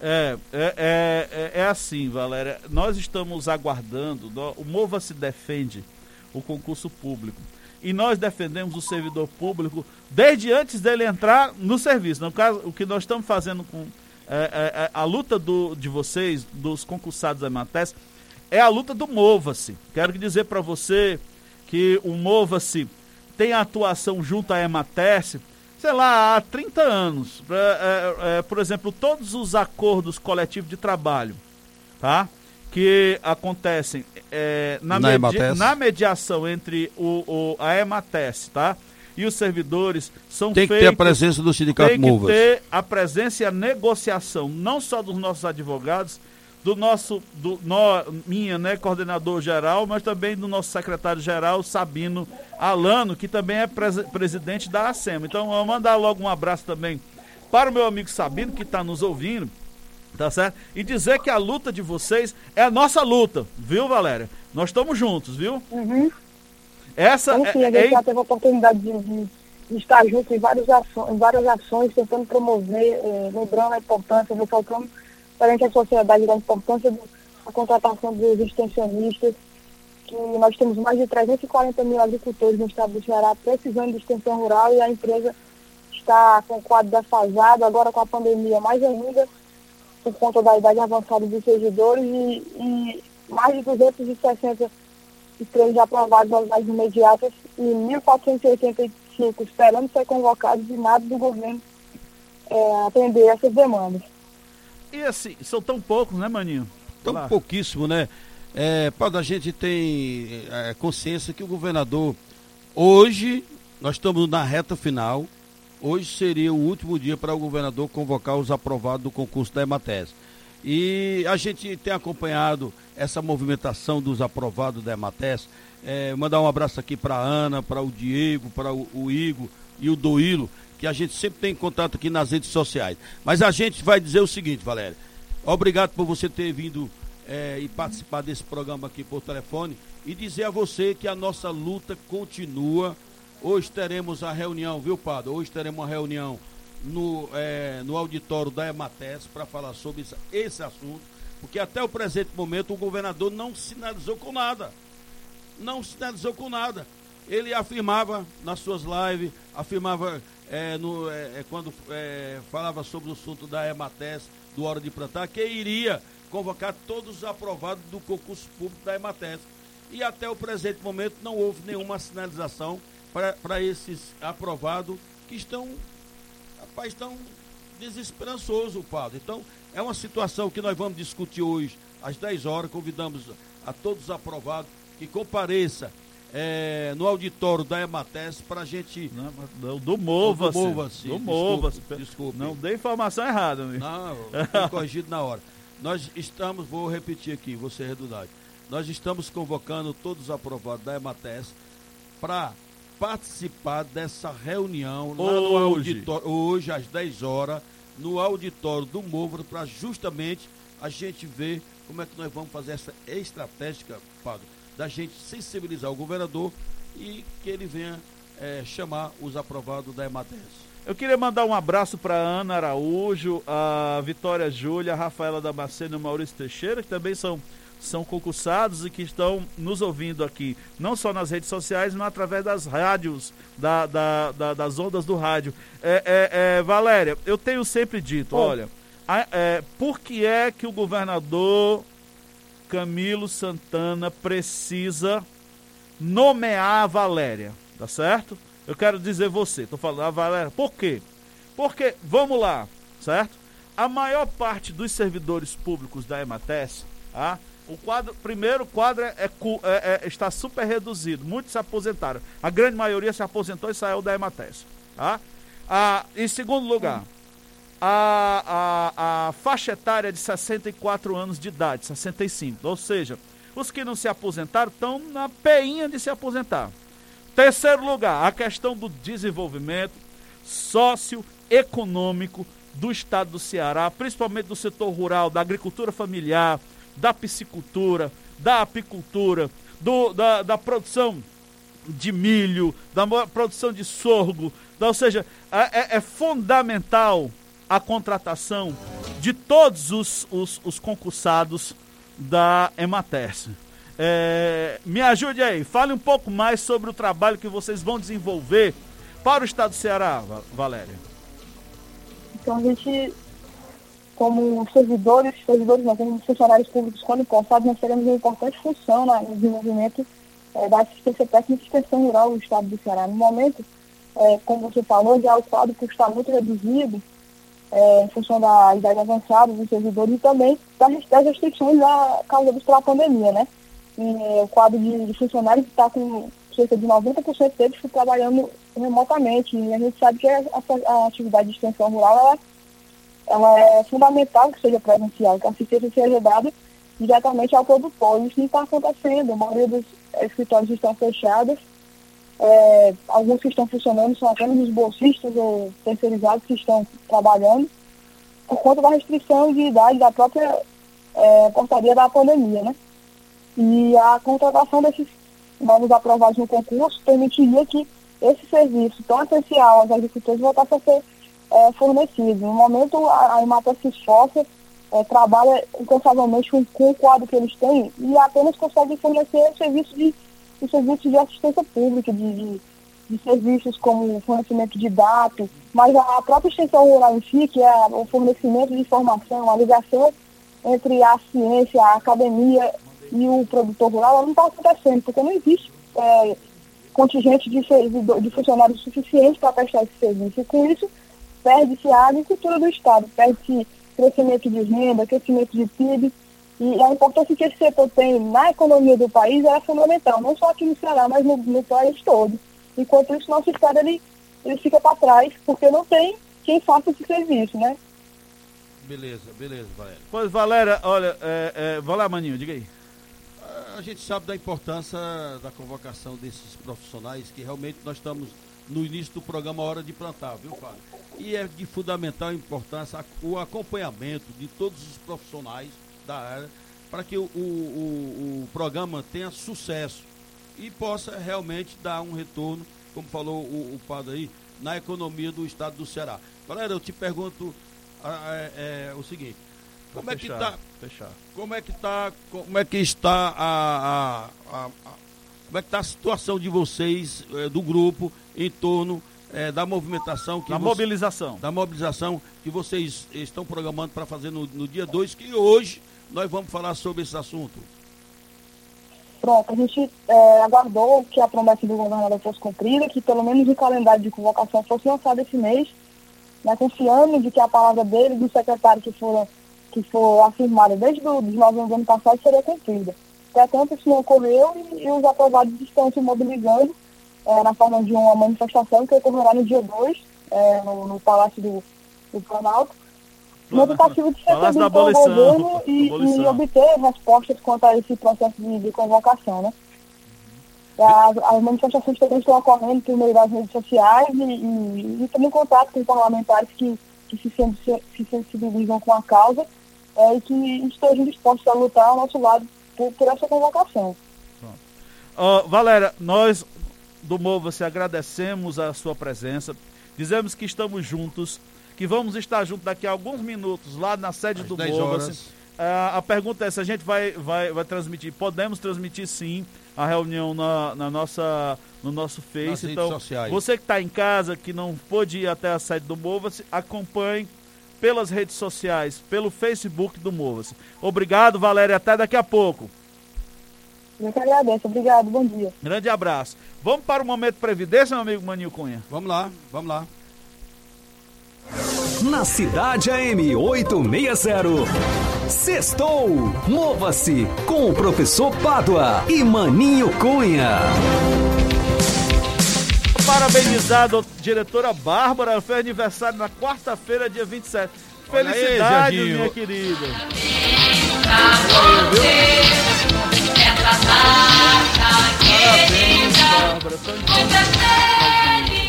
É, é, é, é, assim, Valéria. Nós estamos aguardando, o Mova se defende o concurso público. E nós defendemos o servidor público desde antes dele entrar no serviço. No caso, o que nós estamos fazendo com é, é, é a luta do, de vocês, dos concursados da Emates, é a luta do Mova-se. Quero dizer para você que o Mova-se tem atuação junto à Emates sei lá, há 30 anos. É, é, é, por exemplo, todos os acordos coletivos de trabalho, tá? Que acontecem é, na, na, medi na, mediação entre o, o, a Emates, tá? e os servidores são Tem que feitos, ter a presença do sindicato tem que Movas. ter a presença e a negociação, não só dos nossos advogados, do nosso, do, no, minha, né, coordenador geral, mas também do nosso secretário geral, Sabino Alano, que também é pres, presidente da ASEMA. Então, vou mandar logo um abraço também para o meu amigo Sabino, que está nos ouvindo, tá certo? E dizer que a luta de vocês é a nossa luta, viu, Valéria? Nós estamos juntos, viu? Uhum. Essa sim, é, a gente é... já teve a oportunidade de, de, de estar junto em várias ações, em várias ações tentando promover, eh, lembrando a importância, ressaltando perante a sociedade da importância da contratação dos extensionistas, que nós temos mais de 340 mil agricultores no estado do Ceará precisando de extensão rural e a empresa está com o quadro defasado, agora com a pandemia mais ainda, por conta da idade avançada dos servidores e, e mais de 260 estrelas aprovados nas imediatas e 1.485 esperando ser convocados e nada do governo é, atender essas demandas. E assim, são tão poucos, né, Maninho? Tão Olá. pouquíssimo, né? É, a gente tem é, consciência que o governador, hoje, nós estamos na reta final, hoje seria o último dia para o governador convocar os aprovados do concurso da Emates. E a gente tem acompanhado essa movimentação dos aprovados da Emates. É, mandar um abraço aqui para a Ana, para o Diego, para o, o Igor e o Doilo, que a gente sempre tem contato aqui nas redes sociais. Mas a gente vai dizer o seguinte, Valéria. Obrigado por você ter vindo é, e participar desse programa aqui por telefone e dizer a você que a nossa luta continua. Hoje teremos a reunião, viu, Padre? Hoje teremos uma reunião no, é, no auditório da Emates para falar sobre esse, esse assunto, porque até o presente momento o governador não sinalizou com nada. Não sinalizou com nada. Ele afirmava nas suas lives, afirmava é, no, é, é quando é, falava sobre o assunto da Emates, do Hora de Plantar, que iria convocar todos os aprovados do concurso público da Emates. E até o presente momento não houve nenhuma sinalização para esses aprovados que estão, rapaz, estão desesperançosos, padre. Então, é uma situação que nós vamos discutir hoje às 10 horas. Convidamos a todos os aprovados que compareça é, no auditório da Emates para a gente. Não, do Mova, do Mova, sim. Do Mova, desculpe, desculpe. Não dê informação errada, amigo. Não, foi corrigido na hora. Nós estamos, vou repetir aqui, vou ser redundante. Nós estamos convocando todos os aprovados da Emates para participar dessa reunião lá hoje. no auditório, hoje às 10 horas, no auditório do Movo, para justamente a gente ver como é que nós vamos fazer essa estratégica, Padre, da gente sensibilizar o governador e que ele venha é, chamar os aprovados da Emates. Eu queria mandar um abraço para Ana Araújo, a Vitória Júlia, a Rafaela Damasceno e o Maurício Teixeira, que também são, são concursados e que estão nos ouvindo aqui, não só nas redes sociais, mas através das rádios, da, da, da das ondas do rádio. É, é, é, Valéria, eu tenho sempre dito, olha, é, por que é que o governador Camilo Santana precisa nomear a Valéria, tá certo? Eu quero dizer você, estou falando a Valéria, por quê? Porque, vamos lá, certo? A maior parte dos servidores públicos da Emates, tá? o quadro, primeiro quadro é, é, é, é, está super reduzido, muitos se aposentaram. A grande maioria se aposentou e saiu da Emates. Tá? Ah, em segundo lugar, a, a, a faixa etária de 64 anos de idade, 65. Ou seja, os que não se aposentaram estão na peinha de se aposentar. Terceiro lugar, a questão do desenvolvimento socioeconômico do estado do Ceará, principalmente do setor rural, da agricultura familiar, da piscicultura, da apicultura, do, da, da produção de milho, da produção de sorgo. Ou seja, é, é, é fundamental a contratação de todos os, os, os concursados da Ematerce. É, me ajude aí, fale um pouco mais sobre o trabalho que vocês vão desenvolver para o estado do Ceará, Valéria. Então a gente, como servidores, servidores não, como funcionários públicos, quando importados, nós teremos uma importante função no desenvolvimento é, da assistência técnica e extensão rural do estado do Ceará. No momento, é, como você falou, já o quadro está muito reduzido, é, em função da idade avançada dos servidores e também das, restrições da, causadas pela pandemia, né? E, o quadro de, de funcionários está com cerca de 90% deles trabalhando remotamente. E a gente sabe que a, a atividade de extensão rural ela, ela é fundamental que seja presencial, que a assistência seja dada diretamente ao produtor. Isso não está acontecendo. A maioria dos escritórios estão fechados. É, alguns que estão funcionando são apenas os bolsistas ou terceirizados que estão trabalhando por conta da restrição de idade da própria é, portaria da pandemia, né? E a contratação desses novos aprovados no concurso permitiria que esse serviço tão essencial aos agricultores voltasse a ser é, fornecido. No momento, a, a se esforça, é, trabalha incansavelmente com, com, o quadro que eles têm e apenas consegue fornecer serviço de, de serviços de assistência pública, de, de, de serviços como fornecimento de dados, mas a, própria extensão rural em si, que é o fornecimento de informação, a ligação entre a ciência, a academia e o produtor rural, não está acontecendo, porque não existe é, contingente de, de funcionários suficientes para prestar esse serviço. E com isso, perde-se a agricultura do Estado, perde-se crescimento de renda, crescimento de PIB. E a importância que esse setor tem na economia do país é fundamental, não só aqui no Ceará, mas no, no país todo. Enquanto isso, nosso Estado ele, ele fica para trás, porque não tem quem faça esse serviço, né? Beleza, beleza, Valéria. Pois, Valéria, olha, é, é, vai lá, Maninho, diga aí. A gente sabe da importância da convocação desses profissionais, que realmente nós estamos no início do programa Hora de Plantar, viu, Fábio? E é de fundamental importância o acompanhamento de todos os profissionais da área para que o, o, o, o programa tenha sucesso e possa realmente dar um retorno, como falou o, o Padre aí, na economia do estado do Ceará. Galera, eu te pergunto é, é, o seguinte, como é que está? Como é que está? Como é que está a, a, a, a como é que está a situação de vocês é, do grupo em torno é, da movimentação que da você, mobilização da mobilização que vocês estão programando para fazer no, no dia 2, que hoje nós vamos falar sobre esse assunto. Pronto, a gente é, aguardou que a promessa do governador fosse cumprida, que pelo menos o calendário de convocação fosse lançado esse mês, né, confiando de que a palavra dele, do secretário que for, que for afirmada desde os nove anos do ano passado, seria cumprida. Entretanto, isso não ocorreu e, e os aprovados estão se mobilizando é, na forma de uma manifestação que ocorrerá no dia 2, é, no, no, Palácio do, do Planalto, na tentativa de ser o governo e, e, obter respostas quanto a esse processo de, de convocação, né? As, as, manifestações também estão ocorrendo por meio das redes sociais e, e, e também contato com parlamentares que, que se, se, se sensibilizam com a causa é, e que estejam dispostos a lutar ao nosso lado por, por essa convocação. Uh, Valéria, nós do Mova-se agradecemos a sua presença, dizemos que estamos juntos, que vamos estar juntos daqui a alguns minutos lá na sede Às do Mova-se. Uh, a pergunta é se a gente vai, vai, vai transmitir. Podemos transmitir sim a reunião na, na nossa, no nosso Face. Nas então, você que está em casa, que não pôde ir até a sede do Mova-se, acompanhe pelas redes sociais, pelo Facebook do Mova-se. Obrigado, Valéria. Até daqui a pouco. Eu que agradeço. Obrigado. Bom dia. Grande abraço. Vamos para o momento previdência, meu amigo Maninho Cunha? Vamos lá, vamos lá. Na Cidade AM 860. Sextou! Mova-se com o professor Pádua e Maninho Cunha. Parabenizado, diretora Bárbara, foi aniversário na quarta-feira, dia 27. Felicidades, aí, minha querida. Parabéns, Bárbara.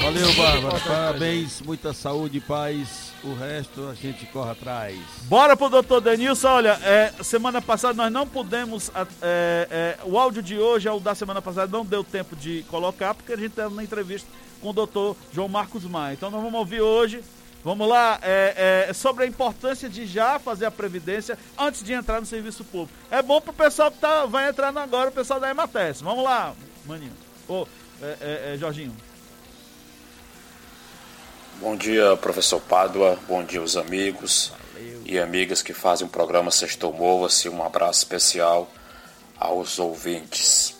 Valeu, Bárbara. Parabéns, muita saúde e paz. O resto a gente corre atrás. Bora pro doutor Denilson. Olha, é, semana passada nós não pudemos. É, é, o áudio de hoje é o da semana passada, não deu tempo de colocar, porque a gente estava na entrevista com o doutor João Marcos Maia. Então nós vamos ouvir hoje Vamos lá, é, é, sobre a importância de já fazer a previdência antes de entrar no serviço público. É bom para o pessoal que tá, vai entrando agora, o pessoal da Emates. Vamos lá, maninho. Ô, é, é, é, Jorginho. Bom dia, professor Pádua. Bom dia, os amigos Valeu. e amigas que fazem o programa Sextou Mova-se. Um abraço especial aos ouvintes.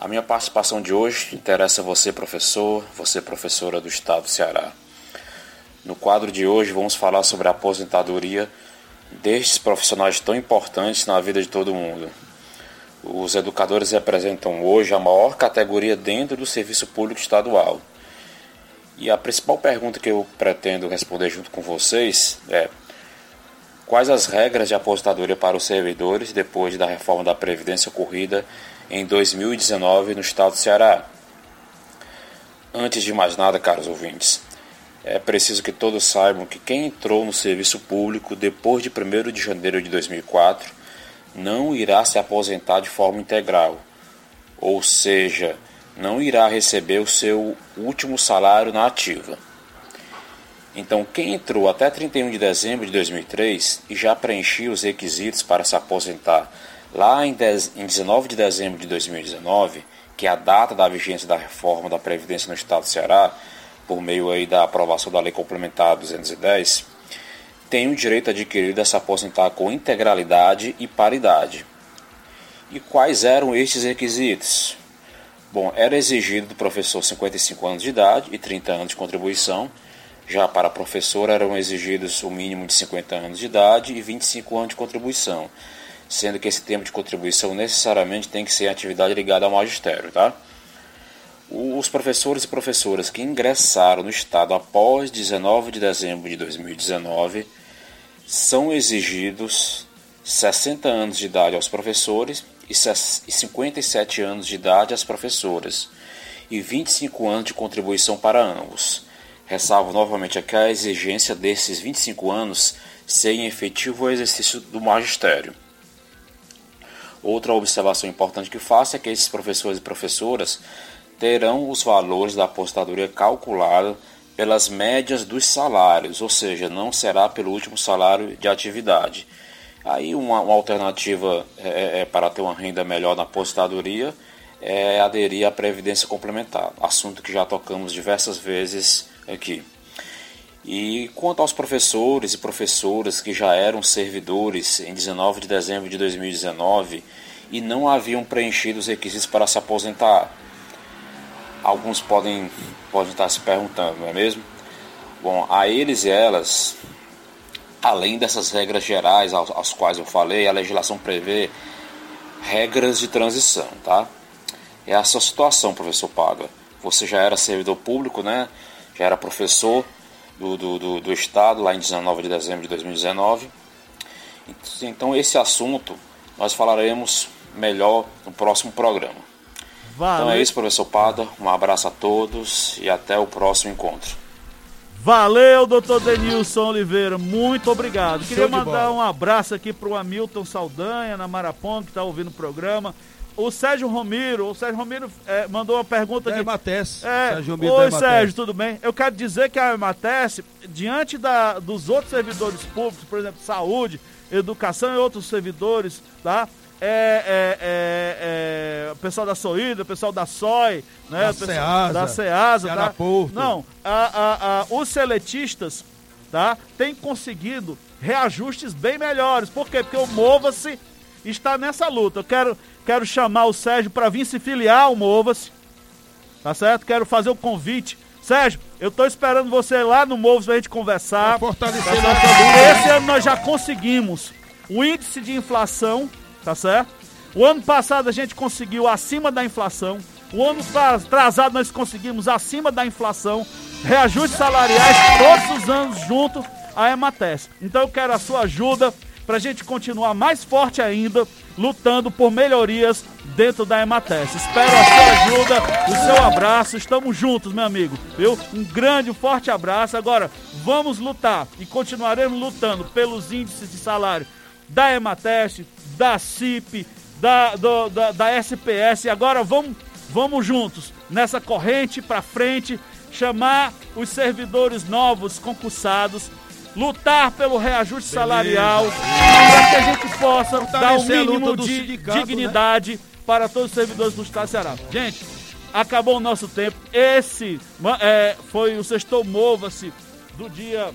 A minha participação de hoje interessa você, professor, você, professora do Estado do Ceará. No quadro de hoje vamos falar sobre a aposentadoria destes profissionais tão importantes na vida de todo mundo. Os educadores representam hoje a maior categoria dentro do serviço público estadual E a principal pergunta que eu pretendo responder junto com vocês é: quais as regras de aposentadoria para os servidores depois da reforma da Previdência ocorrida em 2019 no estado do Ceará? Antes de mais nada, caros ouvintes, é preciso que todos saibam que quem entrou no serviço público depois de 1 de janeiro de 2004 não irá se aposentar de forma integral, ou seja, não irá receber o seu último salário na ativa. Então, quem entrou até 31 de dezembro de 2003 e já preencheu os requisitos para se aposentar lá em, 19 de dezembro de 2019, que é a data da vigência da reforma da Previdência no Estado do Ceará, por meio aí da aprovação da Lei Complementar 210, tem o direito adquirido a se aposentar com integralidade e paridade. E quais eram estes requisitos? Bom, era exigido do professor 55 anos de idade e 30 anos de contribuição. Já para professor eram exigidos o mínimo de 50 anos de idade e 25 anos de contribuição, sendo que esse tempo de contribuição necessariamente tem que ser atividade ligada ao magistério, tá? Os professores e professoras que ingressaram no Estado após 19 de dezembro de 2019 são exigidos 60 anos de idade aos professores e 57 anos de idade às professoras e 25 anos de contribuição para ambos. Ressalvo novamente aqui a exigência desses 25 anos serem efetivo exercício do magistério. Outra observação importante que faço é que esses professores e professoras terão os valores da apostadoria calculada pelas médias dos salários, ou seja, não será pelo último salário de atividade. Aí uma, uma alternativa é, é, é, para ter uma renda melhor na apostadoria é aderir à previdência complementar, assunto que já tocamos diversas vezes aqui. E quanto aos professores e professoras que já eram servidores em 19 de dezembro de 2019 e não haviam preenchido os requisitos para se aposentar, alguns podem, podem estar se perguntando, não é mesmo? Bom, a eles e elas Além dessas regras gerais às quais eu falei, a legislação prevê regras de transição, tá? É essa situação, professor Paga. Você já era servidor público, né? Já era professor do, do, do, do Estado lá em 19 de dezembro de 2019. Então esse assunto nós falaremos melhor no próximo programa. Valeu. Então é isso, professor Pada. Um abraço a todos e até o próximo encontro. Valeu, doutor Denilson Oliveira, muito obrigado. Queria mandar um abraço aqui para o Hamilton Saldanha, na Marapong, que está ouvindo o programa. O Sérgio Romiro, o Sérgio Romiro é, mandou uma pergunta da Emates. É, Sérgio Romiro Oi, Sérgio, tudo bem? Eu quero dizer que a Emates, diante da, dos outros servidores públicos, por exemplo, saúde, educação e outros servidores, tá? É, é, é, é, o pessoal da Soída, o pessoal da SOI, né? da Ceasa, da Ceasa tá? Não, a, a, a, os seletistas tá? têm conseguido reajustes bem melhores. Por quê? Porque o Mova-se está nessa luta. Eu quero, quero chamar o Sérgio para vir se filiar ao Mova-se, tá certo? Quero fazer o convite. Sérgio, eu estou esperando você lá no Mova-se pra gente conversar. Pra fortalecer tá nossa luta. Esse ano nós já conseguimos o índice de inflação tá certo? O ano passado a gente conseguiu acima da inflação. O ano atrasado nós conseguimos acima da inflação. Reajustes salariais todos os anos junto à Emates. Então eu quero a sua ajuda para a gente continuar mais forte ainda, lutando por melhorias dentro da Emates. Espero a sua ajuda, o seu abraço. Estamos juntos, meu amigo. Viu? Um grande, forte abraço. Agora, vamos lutar e continuaremos lutando pelos índices de salário da Emates, da CIP, da, do, da, da SPS. E agora vamos, vamos juntos nessa corrente para frente, chamar os servidores novos concursados, lutar pelo reajuste Beleza. salarial, para que a gente possa dar um mínimo de né? dignidade né? para todos os servidores do Estado do Ceará. Gente, acabou o nosso tempo. Esse é, foi o Sextou Mova-se do dia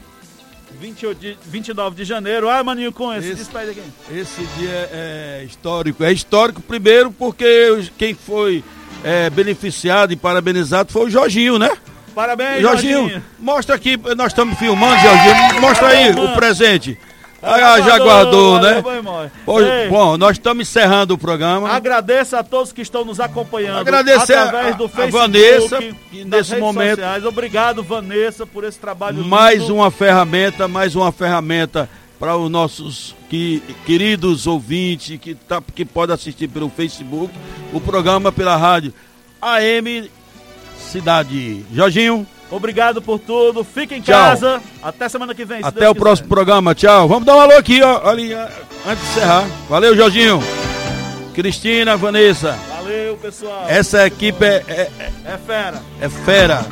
20, 29 de janeiro. Ah, Maninho com esse, esse despede aqui. Esse dia é histórico. É histórico primeiro porque quem foi é, beneficiado e parabenizado foi o Jorginho, né? Parabéns, Jorginho. Jorginho. Mostra aqui, nós estamos filmando, Jorginho. Mostra aí o presente. Ah, já guardou, né? Hoje, bom, nós estamos encerrando o programa. Agradeço a todos que estão nos acompanhando Agradecer através do a, Facebook, a Vanessa, nesse momento. Sociais. Obrigado, Vanessa, por esse trabalho. Mais lindo. uma ferramenta, mais uma ferramenta para os nossos que, queridos ouvintes que, tá, que podem assistir pelo Facebook, o programa pela rádio AM Cidade. Jorginho. Obrigado por tudo. Fique em Tchau. casa. Até semana que vem. Até o quiser. próximo programa. Tchau. Vamos dar um alô aqui, ó. Ali, antes de encerrar. Valeu, Jorginho. Cristina, Vanessa. Valeu, pessoal. Essa equipe é, é, é, é fera. É fera.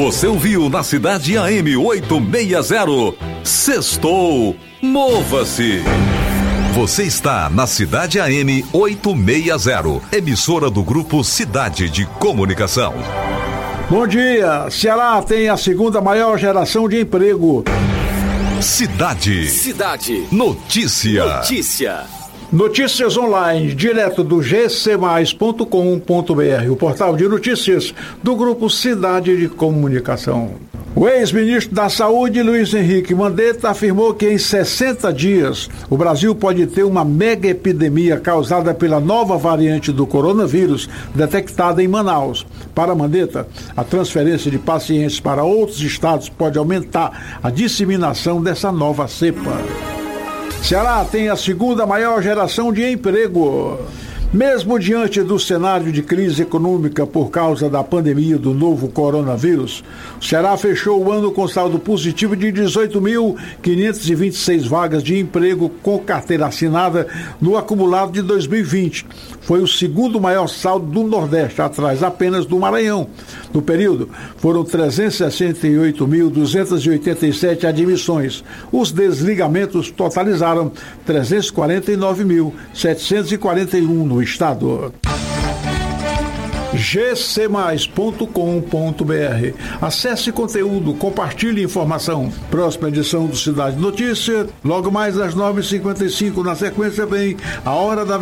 Você ouviu na cidade AM 860. Sextou. Mova-se. Você está na Cidade AM 860, emissora do grupo Cidade de Comunicação. Bom dia. Ceará tem a segunda maior geração de emprego. Cidade. Cidade. Notícia. Notícia. Notícias online, direto do gcmais.com.br, o portal de notícias do Grupo Cidade de Comunicação. O ex-ministro da Saúde, Luiz Henrique Mandetta, afirmou que em 60 dias o Brasil pode ter uma mega epidemia causada pela nova variante do coronavírus detectada em Manaus. Para Mandetta, a transferência de pacientes para outros estados pode aumentar a disseminação dessa nova cepa. Ceará tem a segunda maior geração de emprego. Mesmo diante do cenário de crise econômica por causa da pandemia do novo coronavírus, o Ceará fechou o ano com saldo positivo de 18.526 vagas de emprego com carteira assinada no acumulado de 2020. Foi o segundo maior saldo do Nordeste, atrás apenas do Maranhão. No período, foram 368.287 admissões. Os desligamentos totalizaram 349.741 no estado gcmais.com.br. Acesse conteúdo, compartilhe informação. Próxima edição do Cidade Notícia, logo mais às 9h55. Na sequência vem a Hora da